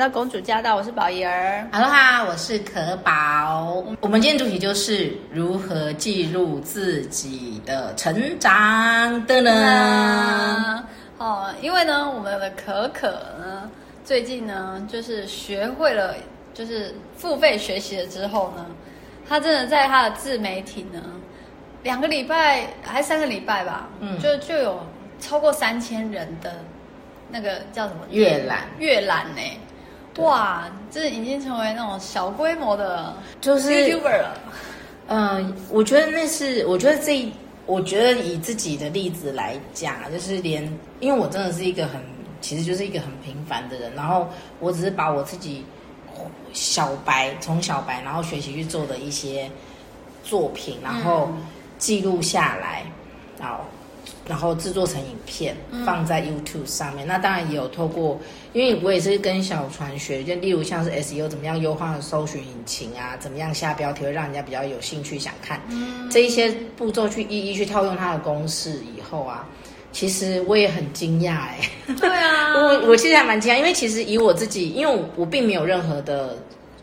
到公主驾到，我是宝仪儿。哈喽哈，我是可宝。我们今天主题就是如何记录自己的成长的呢？哦，因为呢，我们的可可呢，最近呢，就是学会了，就是付费学习了之后呢，他真的在他的自媒体呢，两个礼拜还三个礼拜吧，嗯，就就有超过三千人的。那个叫什么阅览？阅览呢？哇，这已经成为那种小规模的，就是 YouTuber 了。嗯、呃，我觉得那是，我觉得这，我觉得以自己的例子来讲，就是连，因为我真的是一个很，其实就是一个很平凡的人，然后我只是把我自己小白从小白，然后学习去做的一些作品，然后记录下来，然后。然后制作成影片放在 YouTube 上面，嗯、那当然也有透过，因为我也是跟小船学，就例如像是 SEO 怎么样优化搜寻引擎啊，怎么样下标题会让人家比较有兴趣想看，嗯、这一些步骤去一一去套用它的公式以后啊，其实我也很惊讶哎，对啊，我我其实还蛮惊讶，因为其实以我自己，因为我我并没有任何的，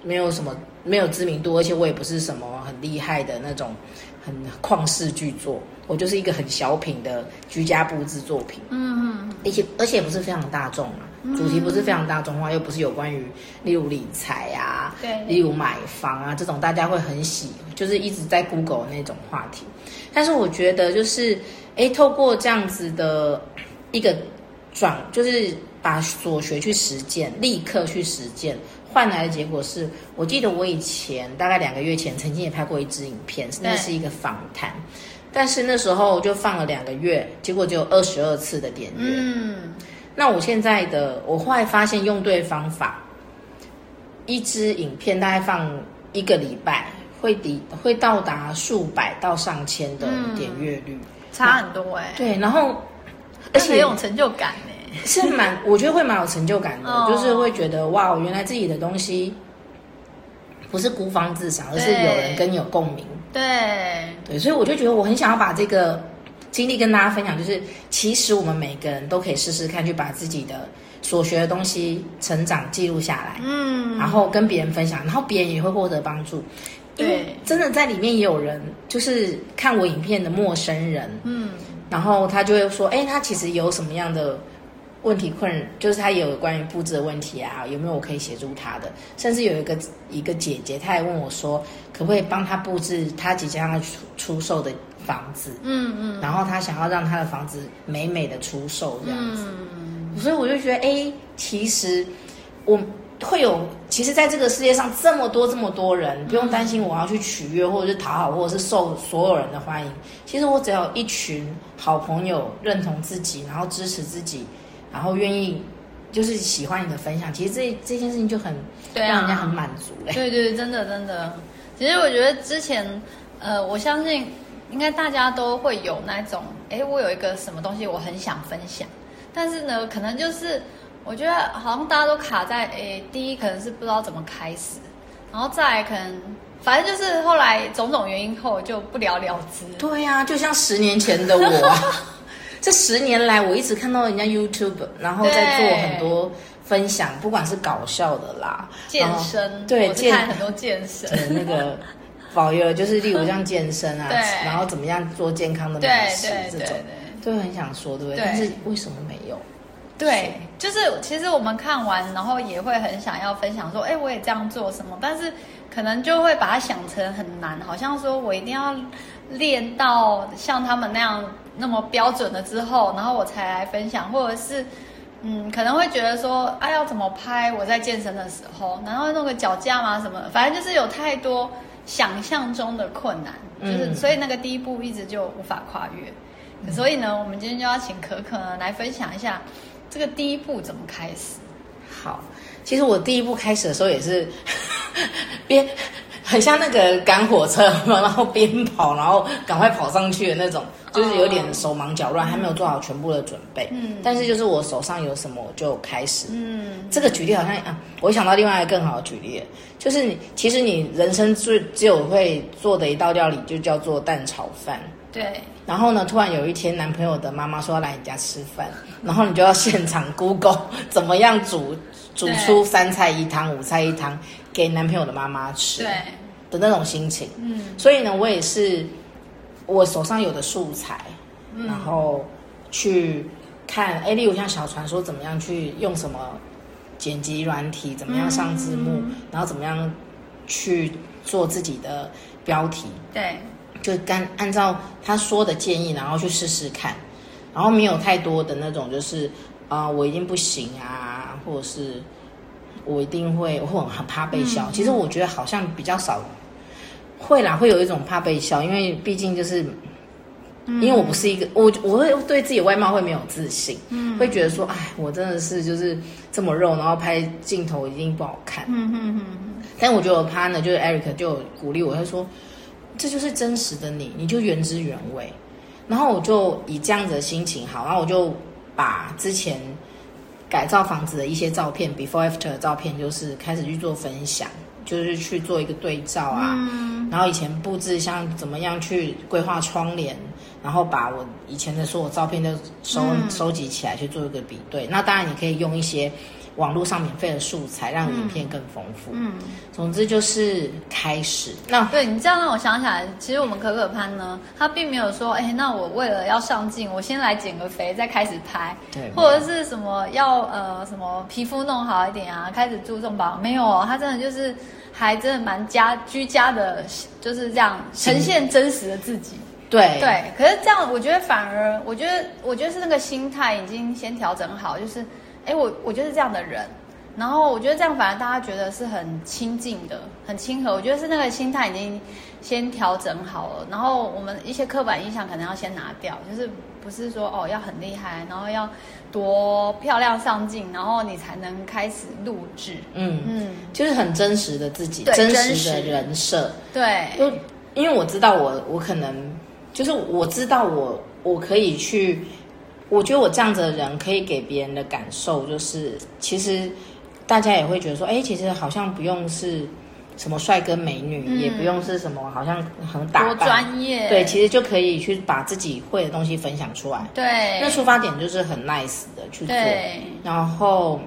没有什么没有知名度，而且我也不是什么很厉害的那种。很旷世巨作，我就是一个很小品的居家布置作品。嗯嗯，而且而且不是非常大众啊，主题不是非常大众化，又不是有关于例如理财啊，对，例如买房啊这种大家会很喜，就是一直在 Google 那种话题。但是我觉得就是，哎，透过这样子的一个转，就是把所学去实践，立刻去实践。换来的结果是，我记得我以前大概两个月前曾经也拍过一支影片，那是一个访谈，但是那时候就放了两个月，结果只有二十二次的点阅。嗯，那我现在的我后来发现用对方法，一支影片大概放一个礼拜，会抵会到达数百到上千的点阅率，嗯、差很多哎、欸。对，然后而且很有成就感哎、欸。是蛮，我觉得会蛮有成就感的，哦、就是会觉得哇，原来自己的东西不是孤芳自赏，而是有人跟你有共鸣。对对，所以我就觉得我很想要把这个经历跟大家分享，就是其实我们每个人都可以试试看，去把自己的所学的东西成长记录下来，嗯，然后跟别人分享，然后别人也会获得帮助。因为，真的在里面也有人，就是看我影片的陌生人，嗯，然后他就会说，哎，他其实有什么样的。问题困扰就是他也有关于布置的问题啊，有没有我可以协助他的？甚至有一个一个姐姐，她还问我说，可不可以帮他布置他即将要出出售的房子？嗯嗯，然后他想要让他的房子美美的出售这样子。嗯，所以我就觉得，哎，其实我会有，其实在这个世界上这么多这么多人，不用担心我要去取悦或者是讨好，或者是受所有人的欢迎。其实我只要有一群好朋友认同自己，然后支持自己。然后愿意，就是喜欢你的分享，其实这这件事情就很让人家很满足嘞。对对，真的真的。其实我觉得之前，呃，我相信应该大家都会有那种，哎，我有一个什么东西我很想分享，但是呢，可能就是我觉得好像大家都卡在，哎，第一可能是不知道怎么开始，然后再来可能反正就是后来种种原因后就不了了之。对呀、啊，就像十年前的我。这十年来，我一直看到人家 YouTube，然后在做很多分享，不管是搞笑的啦，健身，对，看很多健身，那个 保佑，就是例如像健身啊，然后怎么样做健康的美食这种，都很想说，对不对？但是为什么没有？对，就是其实我们看完，然后也会很想要分享说，哎，我也这样做什么，但是可能就会把它想成很难，好像说我一定要练到像他们那样。那么标准了之后，然后我才来分享，或者是，嗯，可能会觉得说，哎，要怎么拍？我在健身的时候，然后弄个脚架嘛什么的，反正就是有太多想象中的困难，就是、嗯、所以那个第一步一直就无法跨越。嗯、所以呢，我们今天就要请可可呢来分享一下这个第一步怎么开始。好，其实我第一步开始的时候也是 边。很像那个赶火车，然后边跑，然后赶快跑上去的那种，就是有点手忙脚乱，还没有做好全部的准备。嗯，但是就是我手上有什么我就开始。嗯，这个举例好像啊，我想到另外一个更好的举例，就是你其实你人生最只有会做的一道料理就叫做蛋炒饭。对。然后呢，突然有一天男朋友的妈妈说要来你家吃饭，然后你就要现场 Google 怎么样煮。煮出三菜一汤、五菜一汤给男朋友的妈妈吃，对的那种心情。嗯，所以呢，我也是我手上有的素材，嗯、然后去看，哎，例如像小传说怎么样去用什么剪辑软体，怎么样上字幕，嗯、然后怎么样去做自己的标题，对，就干按照他说的建议，然后去试试看。然后没有太多的那种，就是啊、呃，我一定不行啊，或者是我一定会，我很很怕被笑。嗯、其实我觉得好像比较少会啦，会有一种怕被笑，因为毕竟就是，因为我不是一个，我我会对自己外貌会没有自信，嗯，会觉得说，哎，我真的是就是这么肉，然后拍镜头一定不好看，嗯嗯嗯。但我觉得我 partner 就是 Eric 就鼓励我，他说，这就是真实的你，你就原汁原味。然后我就以这样子的心情好，然后我就把之前改造房子的一些照片，before after 的照片，就是开始去做分享，就是去做一个对照啊。嗯、然后以前布置像怎么样去规划窗帘，然后把我以前的所有照片都收、嗯、收集起来去做一个比对。那当然你可以用一些。网络上免费的素材，让影片更丰富。嗯，总之就是开始。那对你这样让我想起来，其实我们可可潘呢，他并没有说，哎，那我为了要上镜，我先来减个肥，再开始拍。对。或者是什么要呃什么皮肤弄好一点啊，开始注重保养。没有哦，他真的就是还真的蛮家居家的，就是这样呈现真实的自己。对对。可是这样，我觉得反而，我觉得我觉得是那个心态已经先调整好，就是。哎，我我就是这样的人，然后我觉得这样反而大家觉得是很亲近的，很亲和。我觉得是那个心态已经先调整好了，然后我们一些刻板印象可能要先拿掉，就是不是说哦要很厉害，然后要多漂亮上镜，然后你才能开始录制。嗯嗯，就是很真实的自己，真实的人设。对，就因为我知道我我可能就是我知道我我可以去。我觉得我这样子的人可以给别人的感受就是，其实大家也会觉得说，哎，其实好像不用是什么帅哥美女，嗯、也不用是什么好像很打扮，多专业，对，其实就可以去把自己会的东西分享出来。对，那出发点就是很 nice 的去做。对，然后，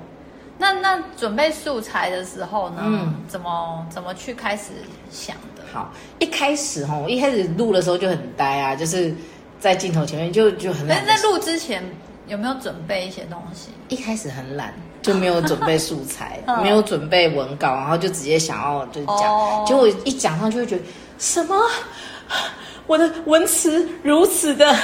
那那准备素材的时候呢，嗯，怎么怎么去开始想的？好，一开始哈，我一开始录的时候就很呆啊，就是。在镜头前面就就很懒。但在录之前有没有准备一些东西？一开始很懒，就没有准备素材，没有准备文稿，然后就直接想要就讲，哦、结果一讲上就会觉得什么，我的文词如此的。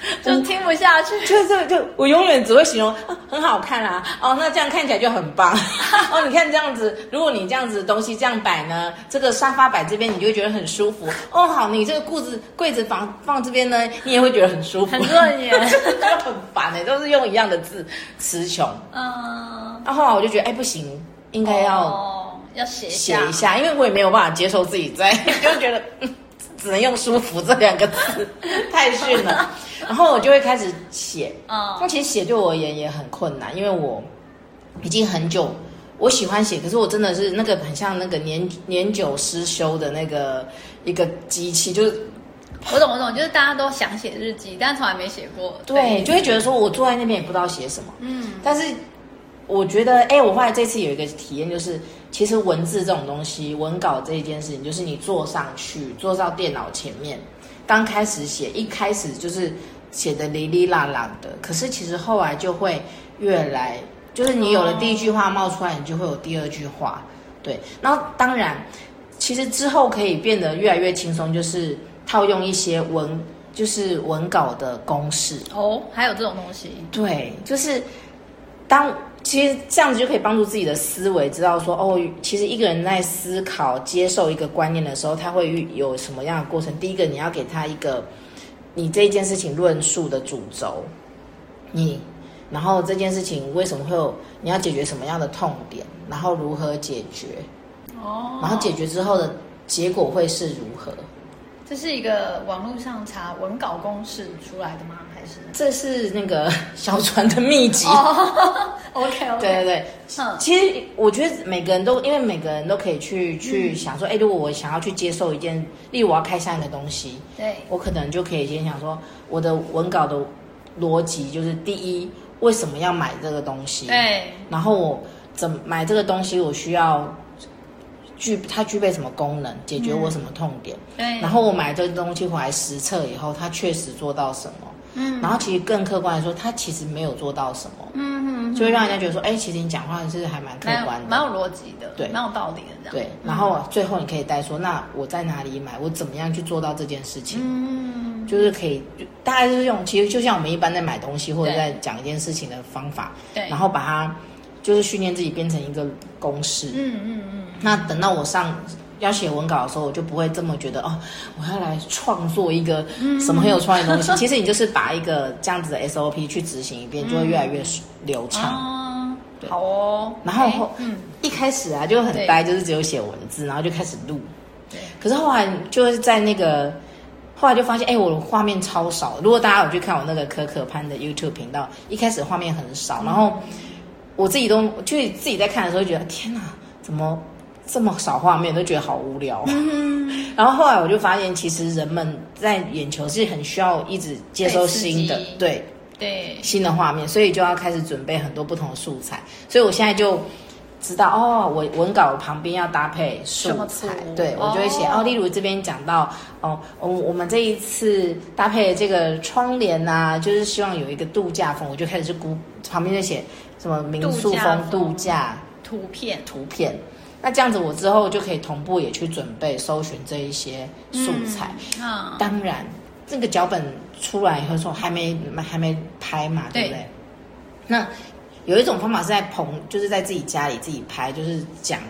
就听不下去，就是就，就我永远只会形容、啊、很好看啊，哦，那这样看起来就很棒 哦。你看这样子，如果你这样子的东西这样摆呢，这个沙发摆这边，你就会觉得很舒服哦。好，你这个柜子柜子放放这边呢，你也会觉得很舒服。很顺眼，就 很烦哎，都是用一样的字词穷。嗯，然后后来我就觉得哎不行，应该要、哦、要写写一下，因为我也没有办法接受自己在，就觉得。只能用舒服这两个字，太逊了。然后我就会开始写，那其实写对我而言也很困难，因为我已经很久，我喜欢写，可是我真的是那个很像那个年年久失修的那个一个机器，就是我懂我懂，就是大家都想写日记，但从来没写过，对，就会觉得说我坐在那边也不知道写什么，嗯，但是。我觉得，哎，我后来这次有一个体验，就是其实文字这种东西，文稿这一件事情，就是你坐上去，坐到电脑前面，刚开始写，一开始就是写的哩哩啦啦的，可是其实后来就会越来，就是你有了第一句话冒出来，你就会有第二句话，对。然后当然，其实之后可以变得越来越轻松，就是套用一些文，就是文稿的公式。哦，还有这种东西？对，就是当。其实这样子就可以帮助自己的思维，知道说哦，其实一个人在思考、接受一个观念的时候，他会有什么样的过程？第一个，你要给他一个你这一件事情论述的主轴，你，然后这件事情为什么会有？你要解决什么样的痛点？然后如何解决？哦，然后解决之后的结果会是如何？这是一个网络上查文稿公式出来的吗？这是那个 小船的秘籍？OK OK，对对对。嗯，其实我觉得每个人都，因为每个人都可以去去想说，哎，如果我想要去接受一件，例如我要开箱一个东西，对，我可能就可以先想说，我的文稿的逻辑就是：第一，为什么要买这个东西？对，然后我怎么买这个东西，我需要具它具备什么功能，解决我什么痛点。对。然后我买这个东西回来实测以后，它确实做到什么。嗯。然后其实更客观来说，他其实没有做到什么。嗯嗯。就会让人家觉得说，哎，其实你讲话是还蛮客观的，蛮有逻辑的，对，蛮有道理的这样。对。然后最后你可以带说，那我在哪里买？我怎么样去做到这件事情？嗯。就是可以，大概就是用，其实就像我们一般在买东西或者在讲一件事情的方法。对。然后把它。就是训练自己变成一个公式。嗯嗯嗯。那等到我上要写文稿的时候，我就不会这么觉得哦，我要来创作一个什么很有创意的东西。嗯、其实你就是把一个这样子的 SOP 去执行一遍，嗯、就会越来越流畅。嗯、好哦。然后，嗯，一开始啊就很呆，就是只有写文字，然后就开始录。对。可是后来就是在那个，后来就发现，哎，我的画面超少。如果大家有去看我那个可可潘的 YouTube 频道，一开始画面很少，然后。我自己都就自己在看的时候，觉得天哪，怎么这么少画面，都觉得好无聊。嗯、然后后来我就发现，其实人们在眼球是很需要一直接收新的，对对新的画面，所以就要开始准备很多不同的素材。所以我现在就知道，哦，我文稿旁边要搭配素材，对我就会写哦，哦。例如这边讲到哦，我我们这一次搭配的这个窗帘啊，就是希望有一个度假风，我就开始就估旁边就写。什么民宿风度假图片图片，那这样子我之后就可以同步也去准备搜寻这一些素材。嗯，当然这个脚本出来以后说还没还没拍嘛，对不对？那有一种方法是在棚，就是在自己家里自己拍，就是讲。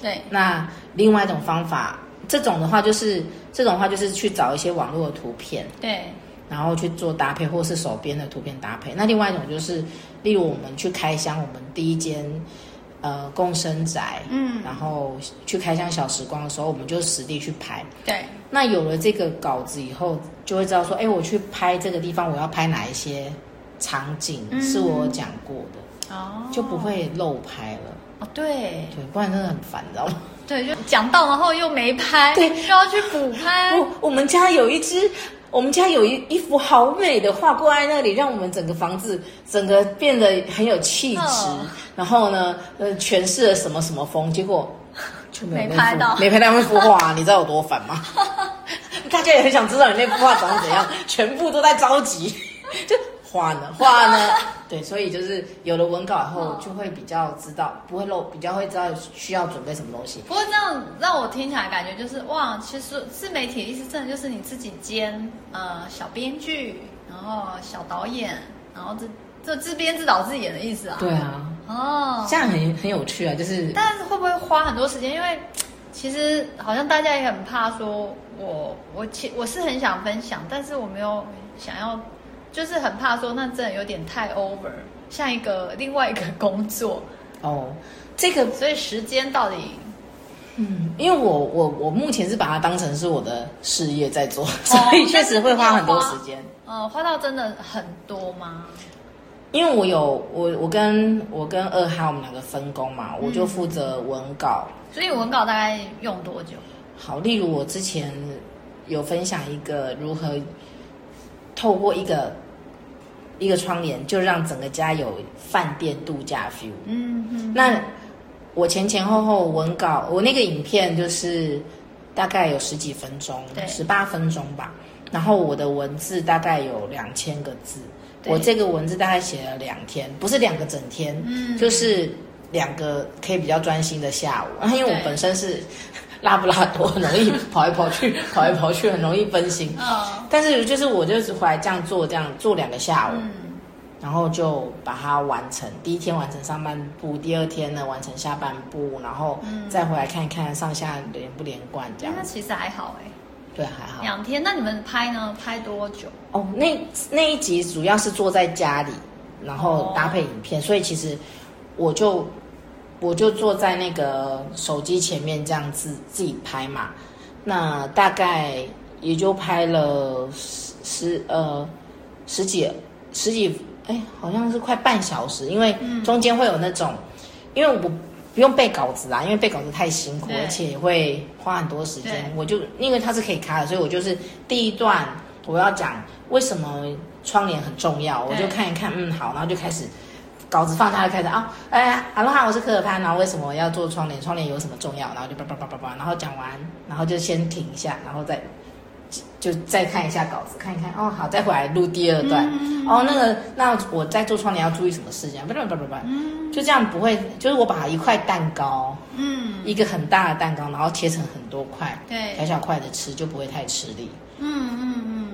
对。那另外一种方法，这种的话就是这种的话就是去找一些网络的图片。对。然后去做搭配，或是手边的图片搭配。那另外一种就是，例如我们去开箱我们第一间呃共生宅，嗯，然后去开箱小时光的时候，我们就实地去拍。对。那有了这个稿子以后，就会知道说，哎，我去拍这个地方，我要拍哪一些场景是我讲过的，哦、嗯，就不会漏拍了。哦，对。对，不然真的很烦，你知道吗？对，就讲到然后又没拍，对，又要去补拍。我我们家有一只。我们家有一一幅好美的画挂在那里，让我们整个房子整个变得很有气质。哦、然后呢，呃，诠释了什么什么风，结果就没，没拍到，没拍到那幅画，你知道有多烦吗？大家也很想知道你那幅画长怎样，全部都在着急，就。画呢，画呢，对，所以就是有了文稿以后，就会比较知道，不会漏，比较会知道需要准备什么东西。不过这样让我听起来感觉就是哇，其实自媒体的意思真的就是你自己兼呃小编剧，然后小导演，然后这这自编自导自演的意思啊。对啊。哦，这样很很有趣啊，就是。但是会不会花很多时间？因为其实好像大家也很怕说我我其我是很想分享，但是我没有想要。就是很怕说，那真的有点太 over，像一个另外一个工作哦。这个，所以时间到底，嗯，因为我我我目前是把它当成是我的事业在做，哦、所以确实会花很多时间。呃，花到真的很多吗？因为我有我我跟我跟二哈我们两个分工嘛，我就负责文稿。所以文稿大概用多久？好，例如我之前有分享一个如何透过一个。一个窗帘就让整个家有饭店度假 feel。嗯嗯。那我前前后后文稿，我那个影片就是大概有十几分钟，对，十八分钟吧。然后我的文字大概有两千个字，我这个文字大概写了两天，不是两个整天，嗯，就是两个可以比较专心的下午。因为我本身是拉布拉多，很容易跑来跑去，跑来跑去，很容易分心。哦。但是就是我就是回来这样做，这样做两个下午。嗯然后就把它完成，第一天完成上半部，第二天呢完成下半部，然后再回来看一看上下连不连贯这样。那其实还好哎，对，还好。两天，那你们拍呢？拍多久？哦，那那一集主要是坐在家里，然后搭配影片，哦、所以其实我就我就坐在那个手机前面这样子自己拍嘛。那大概也就拍了十十呃十几十几。哎，好像是快半小时，因为中间会有那种，嗯、因为我不用背稿子啊，因为背稿子太辛苦，而且也会花很多时间。我就因为它是可以卡的，所以我就是第一段我要讲为什么窗帘很重要，我就看一看，嗯，好，然后就开始稿子放下就开始啊，哎呀，哈喽哈，我是可可潘，然后为什么要做窗帘？窗帘有什么重要？然后就叭叭叭叭叭，然后讲完，然后就先停一下，然后再就再看一下稿子，看一看哦，好，再回来录第二段。嗯、哦，那个，那我在做窗帘要注意什么事情？叭叭叭叭叭，就这样不会，就是我把一块蛋糕，嗯，一个很大的蛋糕，然后切成很多块，对，小小块的吃就不会太吃力。嗯嗯嗯，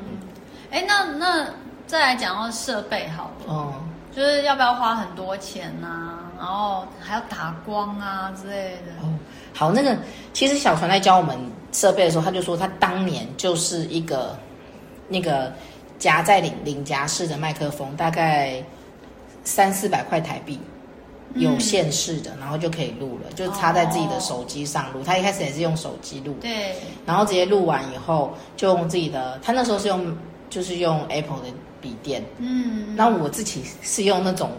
哎、嗯，那那再来讲到设备好了，哦、嗯，就是要不要花很多钱呐、啊？然后还要打光啊之类的。哦，好，那个其实小船在教我们设备的时候，他就说他当年就是一个那个夹在领领夹式的麦克风，大概三四百块台币，有线式的，然后就可以录了，就插在自己的手机上录。他一开始也是用手机录，对，然后直接录完以后就用自己的，他那时候是用就是用 Apple 的笔电，嗯，那我自己是用那种。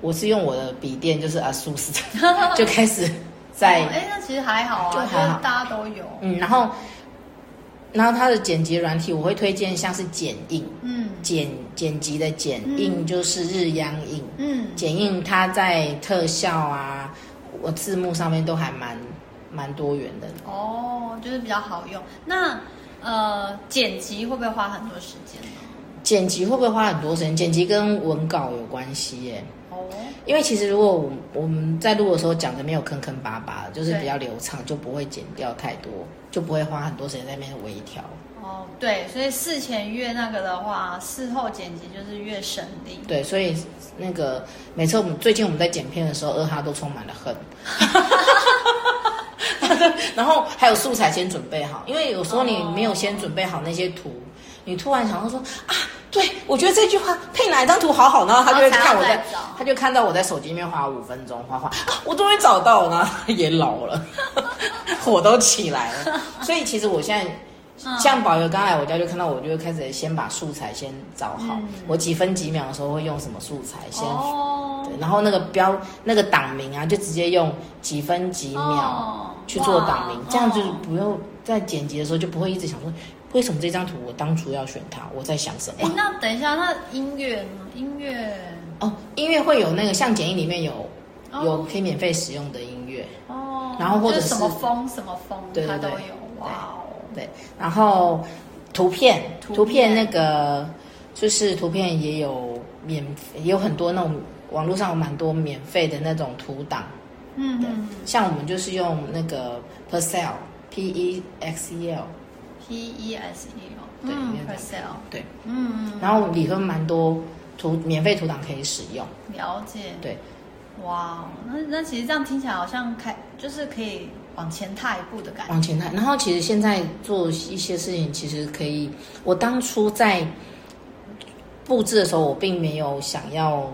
我是用我的笔电，就是 ASUS 的，就开始在。哎、哦，那其实还好啊，就还好，大家都有。嗯，然后，然后它的剪辑软体，我会推荐像是剪映，嗯，剪剪辑的剪映就是日央映，嗯，剪映它在特效啊，我字幕上面都还蛮蛮多元的。哦，就是比较好用。那呃，剪辑会不会花很多时间呢？剪辑会不会花很多时间？剪辑跟文稿有关系耶。因为其实如果我我们在录的时候讲的没有坑坑巴巴，就是比较流畅，就不会剪掉太多，就不会花很多时间在那边微调。哦，对，所以事前越那个的话，事后剪辑就是越省力。对，所以那个每次我们最近我们在剪片的时候，二哈都充满了恨。然后还有素材先准备好，因为有时候你没有先准备好那些图，哦、你突然想到说啊。对，我觉得这句话配哪一张图好好，然后他就会看我在，他就看到我在手机里面花五分钟画画，我终于找到了，然 后也老了，火都起来了。所以其实我现在，像宝友刚来我家就看到我，就会开始先把素材先找好，嗯、我几分几秒的时候会用什么素材先，哦、对，然后那个标那个档名啊，就直接用几分几秒去做档名，哦、这样就是不用在剪辑的时候就不会一直想说。为什么这张图我当初要选它？我在想什么？哎，那等一下，那音乐呢？音乐哦，音乐会有那个像剪映里面有、哦、有可以免费使用的音乐哦，然后或者是什么风什么风，对，它都有哇哦。对，然后图片图片那个就是图片也有免也有很多那种网络上有蛮多免费的那种图档，嗯，对，像我们就是用那个 Pexcel P E X E L。P E S E L，对 percel 对，嗯，然后里头蛮多图，免费图档可以使用。了解，对，哇，那那其实这样听起来好像开，就是可以往前踏一步的感觉。往前踏，然后其实现在做一些事情，其实可以。我当初在布置的时候，我并没有想要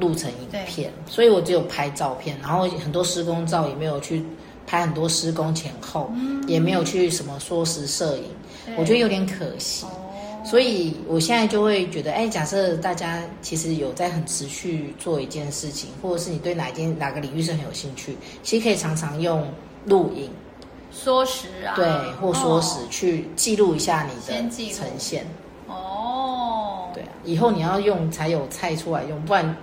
录成影片，所以我只有拍照片，然后很多施工照也没有去。拍很多施工前后，嗯、也没有去什么缩时摄影，我觉得有点可惜。哦、所以我现在就会觉得，哎，假设大家其实有在很持续做一件事情，或者是你对哪一件哪个领域是很有兴趣，其实可以常常用录影、缩时啊，对，或缩时去记录一下你的呈现。哦，对啊，以后你要用才有菜出来用，不然。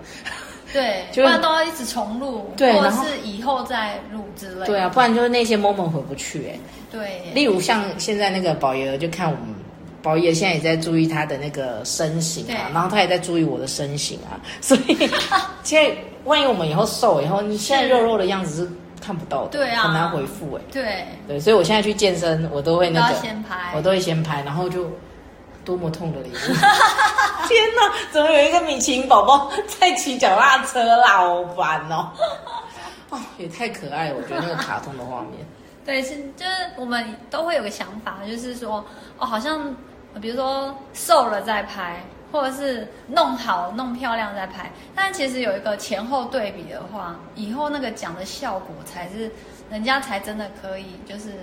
对，不然都要一直重录，对，或者是以后再录之类的。对啊，不然就是那些 moment 回不去哎。对，例如像现在那个宝爷，就看我们宝爷现在也在注意他的那个身形啊，然后他也在注意我的身形啊，所以 现在万一我们以后瘦以后，你现在肉肉的样子是看不到的，对啊，很难回复哎。对对，所以我现在去健身，我都会那个，我都会先拍，然后就。多么痛的礼物！天哪，怎么有一个米奇宝宝在骑脚踏车啦？好烦哦！哦，也太可爱了，我觉得那个卡通的画面。对，是就是我们都会有个想法，就是说哦，好像比如说瘦了再拍，或者是弄好弄漂亮再拍。但其实有一个前后对比的话，以后那个讲的效果才是人家才真的可以，就是。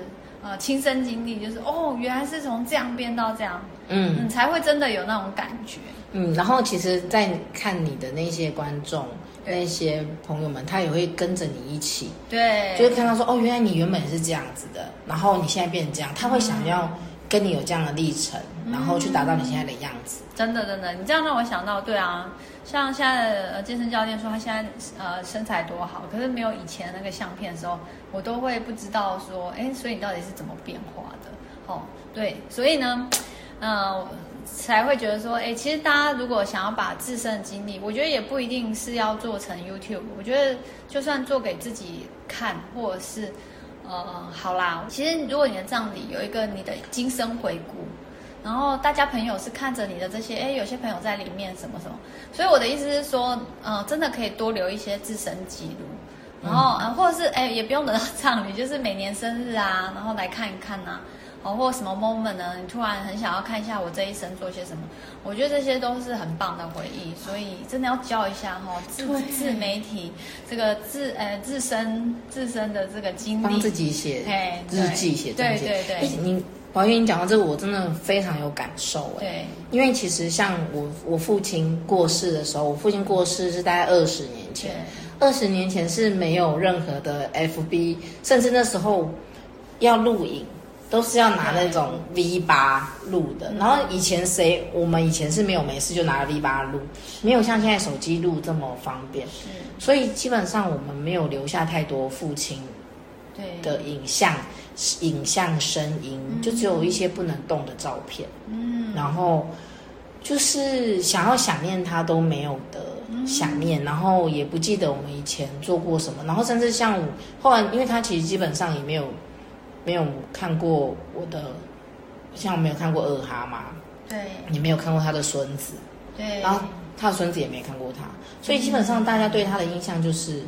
呃，亲身经历就是哦，原来是从这样变到这样，嗯，你才会真的有那种感觉。嗯，然后其实，在看你的那些观众、那些朋友们，他也会跟着你一起，对，就会看到说，哦，原来你原本是这样子的，然后你现在变成这样，他会想要跟你有这样的历程，然后去达到你现在的样子。嗯、真的，真的，你这样让我想到，对啊，像现在的健身教练说他现在呃身材多好，可是没有以前那个相片的时候，我都会不知道说，哎，所以你到底是怎么变化的？哦，对，所以呢，嗯、呃。才会觉得说，哎，其实大家如果想要把自身的经历，我觉得也不一定是要做成 YouTube。我觉得就算做给自己看，或者是，呃，好啦，其实如果你的葬礼有一个你的今生回顾，然后大家朋友是看着你的这些，哎，有些朋友在里面什么什么，所以我的意思是说，呃，真的可以多留一些自身记录，然后，啊，或者是，哎，也不用等到葬礼，就是每年生日啊，然后来看一看呐，啊。哦，或什么 moment 呢？你突然很想要看一下我这一生做些什么？我觉得这些都是很棒的回忆，所以真的要教一下哈、哦，自自媒体这个自呃自身自身的这个经历，帮自己写日记写对对对，你宝玉你讲到这个，我真的非常有感受哎。对，因为其实像我我父亲过世的时候，我父亲过世是大概二十年前，二十年前是没有任何的 FB，甚至那时候要录影。都是要拿那种 V 八录的，然后以前谁，我们以前是没有没事就拿 V 八录，没有像现在手机录这么方便，所以基本上我们没有留下太多父亲的影像、影像、声音，就只有一些不能动的照片。嗯，然后就是想要想念他都没有的想念，然后也不记得我们以前做过什么，然后甚至像后来，因为他其实基本上也没有。没有看过我的，像我没有看过二哈嘛，对，你没有看过他的孙子，对，然后他的孙子也没看过他，所以基本上大家对他的印象就是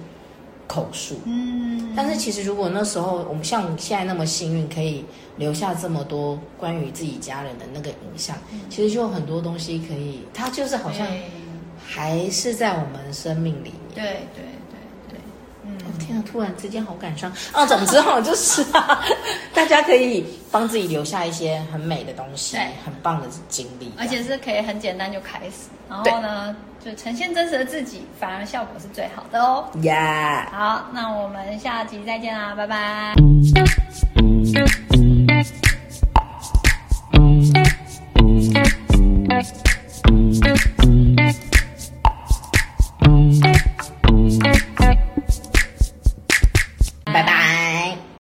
口述，嗯，但是其实如果那时候我们像现在那么幸运，可以留下这么多关于自己家人的那个影像，嗯，其实就有很多东西可以，他就是好像还是在我们生命里面，对对。天啊！突然之间好感伤啊！总之哈，就是啊，大家可以帮自己留下一些很美的东西，很棒的经历，而且是可以很简单就开始，然后呢，就呈现真实的自己，反而效果是最好的哦。Yeah。好，那我们下集再见啦，拜拜。